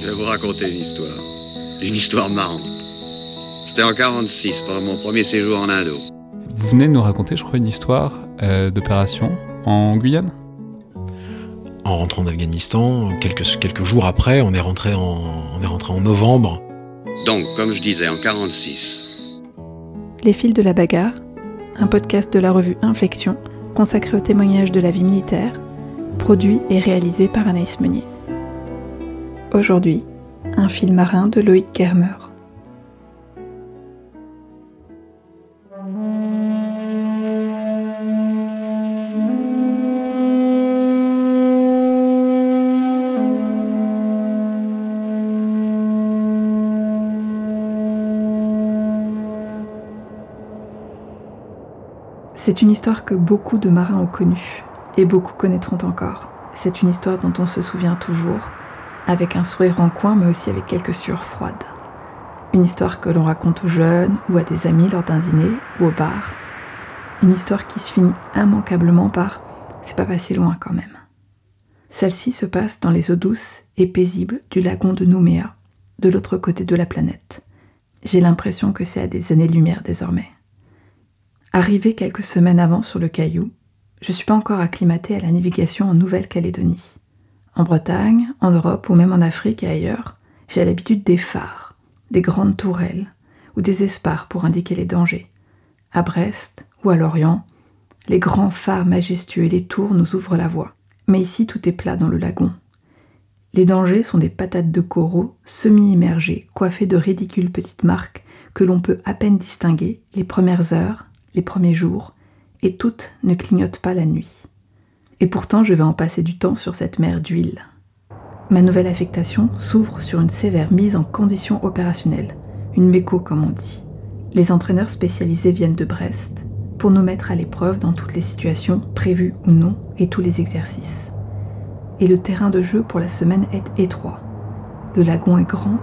Je vais vous raconter une histoire. Une histoire marrante. C'était en 46, pendant mon premier séjour en Indo. Vous venez de nous raconter, je crois, une histoire euh, d'opération en Guyane? En rentrant d'Afghanistan, quelques, quelques jours après, on est, rentré en, on est rentré en novembre. Donc, comme je disais, en 46. Les fils de la bagarre, un podcast de la revue Inflexion consacré au témoignage de la vie militaire, produit et réalisé par Anaïs Meunier. Aujourd'hui, un film marin de Loïc Germer. C'est une histoire que beaucoup de marins ont connue, et beaucoup connaîtront encore. C'est une histoire dont on se souvient toujours, avec un sourire en coin, mais aussi avec quelques sueurs froides. Une histoire que l'on raconte aux jeunes ou à des amis lors d'un dîner ou au bar. Une histoire qui se finit immanquablement par c'est pas passé loin quand même. Celle-ci se passe dans les eaux douces et paisibles du lagon de Nouméa, de l'autre côté de la planète. J'ai l'impression que c'est à des années-lumière désormais. Arrivé quelques semaines avant sur le caillou, je suis pas encore acclimatée à la navigation en Nouvelle-Calédonie. En Bretagne, en Europe ou même en Afrique et ailleurs, j'ai l'habitude des phares, des grandes tourelles ou des espars pour indiquer les dangers. À Brest ou à Lorient, les grands phares majestueux et les tours nous ouvrent la voie. Mais ici, tout est plat dans le lagon. Les dangers sont des patates de coraux semi-immergées, coiffées de ridicules petites marques que l'on peut à peine distinguer les premières heures, les premiers jours, et toutes ne clignotent pas la nuit. Et pourtant, je vais en passer du temps sur cette mer d'huile. Ma nouvelle affectation s'ouvre sur une sévère mise en condition opérationnelle, une méco comme on dit. Les entraîneurs spécialisés viennent de Brest pour nous mettre à l'épreuve dans toutes les situations, prévues ou non, et tous les exercices. Et le terrain de jeu pour la semaine est étroit. Le lagon est grand,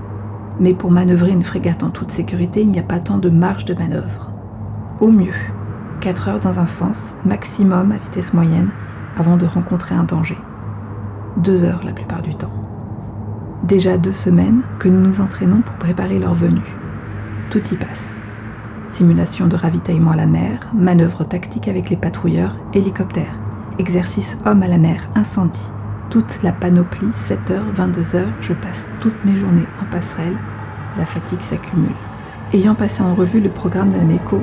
mais pour manœuvrer une frégate en toute sécurité, il n'y a pas tant de marge de manœuvre. Au mieux, 4 heures dans un sens, maximum à vitesse moyenne, avant de rencontrer un danger. Deux heures la plupart du temps. Déjà deux semaines que nous nous entraînons pour préparer leur venue. Tout y passe. Simulation de ravitaillement à la mer, manœuvre tactique avec les patrouilleurs, hélicoptères, exercice homme à la mer, incendie. Toute la panoplie, 7h, 22h, je passe toutes mes journées en passerelle, la fatigue s'accumule. Ayant passé en revue le programme de la MECO,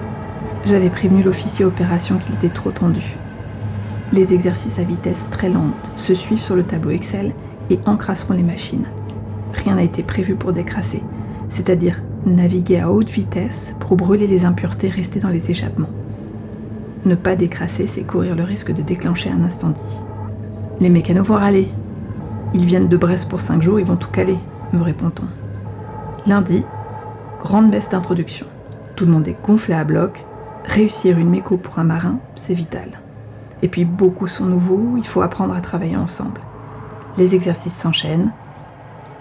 j'avais prévenu l'officier opération qu'il était trop tendu. Les exercices à vitesse très lente se suivent sur le tableau Excel et encrasseront les machines. Rien n'a été prévu pour décrasser, c'est-à-dire naviguer à haute vitesse pour brûler les impuretés restées dans les échappements. Ne pas décrasser, c'est courir le risque de déclencher un incendie. Les mécanos vont râler. Ils viennent de Brest pour 5 jours, ils vont tout caler, me répond-on. Lundi, grande baisse d'introduction. Tout le monde est gonflé à bloc, Réussir une méco pour un marin, c'est vital. Et puis beaucoup sont nouveaux, il faut apprendre à travailler ensemble. Les exercices s'enchaînent.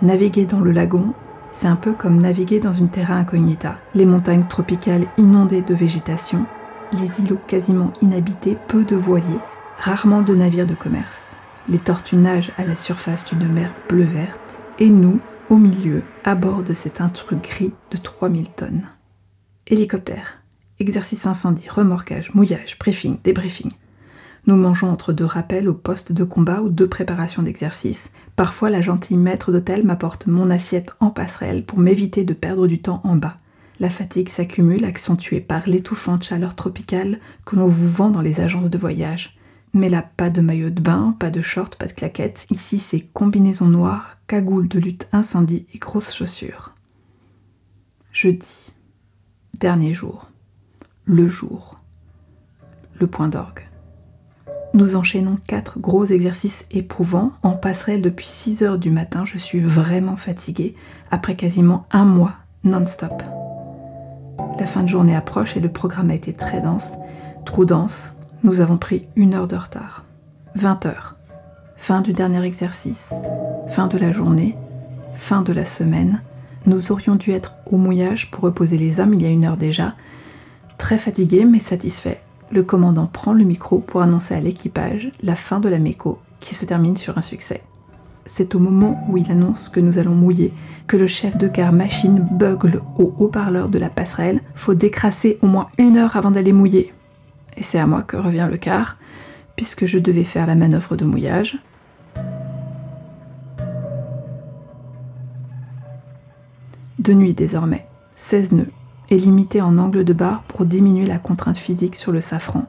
Naviguer dans le lagon, c'est un peu comme naviguer dans une terra incognita. Les montagnes tropicales inondées de végétation, les îlots quasiment inhabités, peu de voiliers, rarement de navires de commerce. Les tortues nagent à la surface d'une mer bleu-verte, et nous, au milieu, à bord de cet intrus gris de 3000 tonnes. Hélicoptère exercice incendie, remorquage, mouillage, briefing, débriefing. Nous mangeons entre deux rappels au poste de combat ou deux préparations d'exercice. Parfois, la gentille maître d'hôtel m'apporte mon assiette en passerelle pour m'éviter de perdre du temps en bas. La fatigue s'accumule, accentuée par l'étouffante chaleur tropicale que l'on vous vend dans les agences de voyage. Mais là, pas de maillot de bain, pas de short, pas de claquettes. Ici, c'est combinaison noire, cagoule de lutte incendie et grosses chaussures. Jeudi. Dernier jour le jour. Le point d'orgue. Nous enchaînons quatre gros exercices éprouvants. En passerelle depuis 6 heures du matin, je suis vraiment fatiguée après quasiment un mois non-stop. La fin de journée approche et le programme a été très dense, trop dense. Nous avons pris une heure de retard. 20 heures. Fin du dernier exercice. Fin de la journée. Fin de la semaine. Nous aurions dû être au mouillage pour reposer les hommes il y a une heure déjà, Très fatigué mais satisfait, le commandant prend le micro pour annoncer à l'équipage la fin de la méco qui se termine sur un succès. c'est au moment où il annonce que nous allons mouiller, que le chef de car machine bugle au haut-parleur de la passerelle. Faut décrasser au moins une heure avant d'aller mouiller. Et c'est à moi que revient le quart, puisque je devais faire la manœuvre de mouillage. De nuit désormais, 16 nœuds, et limité en angle de barre pour diminuer la contrainte physique sur le safran.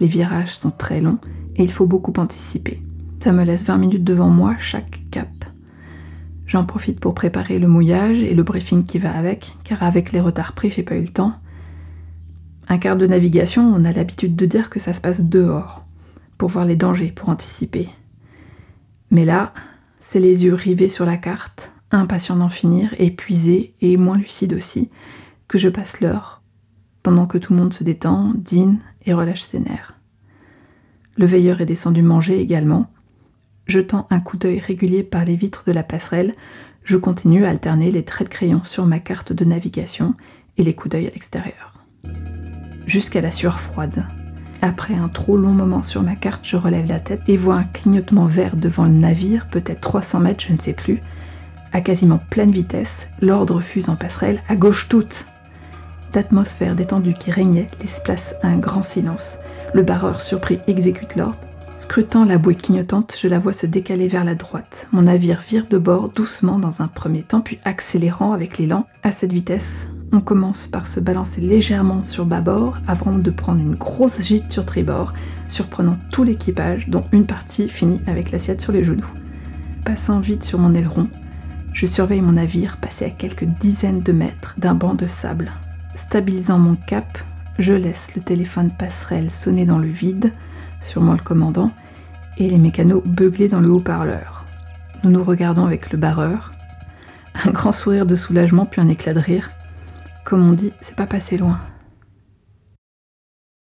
Les virages sont très longs et il faut beaucoup anticiper. Ça me laisse 20 minutes devant moi chaque cap. J'en profite pour préparer le mouillage et le briefing qui va avec, car avec les retards pris, j'ai pas eu le temps. Un quart de navigation, on a l'habitude de dire que ça se passe dehors, pour voir les dangers, pour anticiper. Mais là, c'est les yeux rivés sur la carte, impatient d'en finir, épuisé et moins lucide aussi, que je passe l'heure, pendant que tout le monde se détend, dîne et relâche ses nerfs. Le veilleur est descendu manger également. Jetant un coup d'œil régulier par les vitres de la passerelle, je continue à alterner les traits de crayon sur ma carte de navigation et les coups d'œil à l'extérieur. Jusqu'à la sueur froide. Après un trop long moment sur ma carte, je relève la tête et vois un clignotement vert devant le navire, peut-être 300 mètres, je ne sais plus, à quasiment pleine vitesse, l'ordre fuse en passerelle, à gauche toute. D'atmosphère détendue qui régnait laisse place à un grand silence. Le barreur surpris exécute l'ordre. Scrutant la bouée clignotante, je la vois se décaler vers la droite. Mon navire vire de bord doucement dans un premier temps, puis accélérant avec l'élan. À cette vitesse, on commence par se balancer légèrement sur bâbord avant de prendre une grosse gîte sur tribord, surprenant tout l'équipage, dont une partie finit avec l'assiette sur les genoux. Passant vite sur mon aileron, je surveille mon navire passé à quelques dizaines de mètres d'un banc de sable. Stabilisant mon cap, je laisse le téléphone passerelle sonner dans le vide, sûrement le commandant, et les mécanos beugler dans le haut-parleur. Nous nous regardons avec le barreur. Un grand sourire de soulagement puis un éclat de rire. Comme on dit, c'est pas passé loin.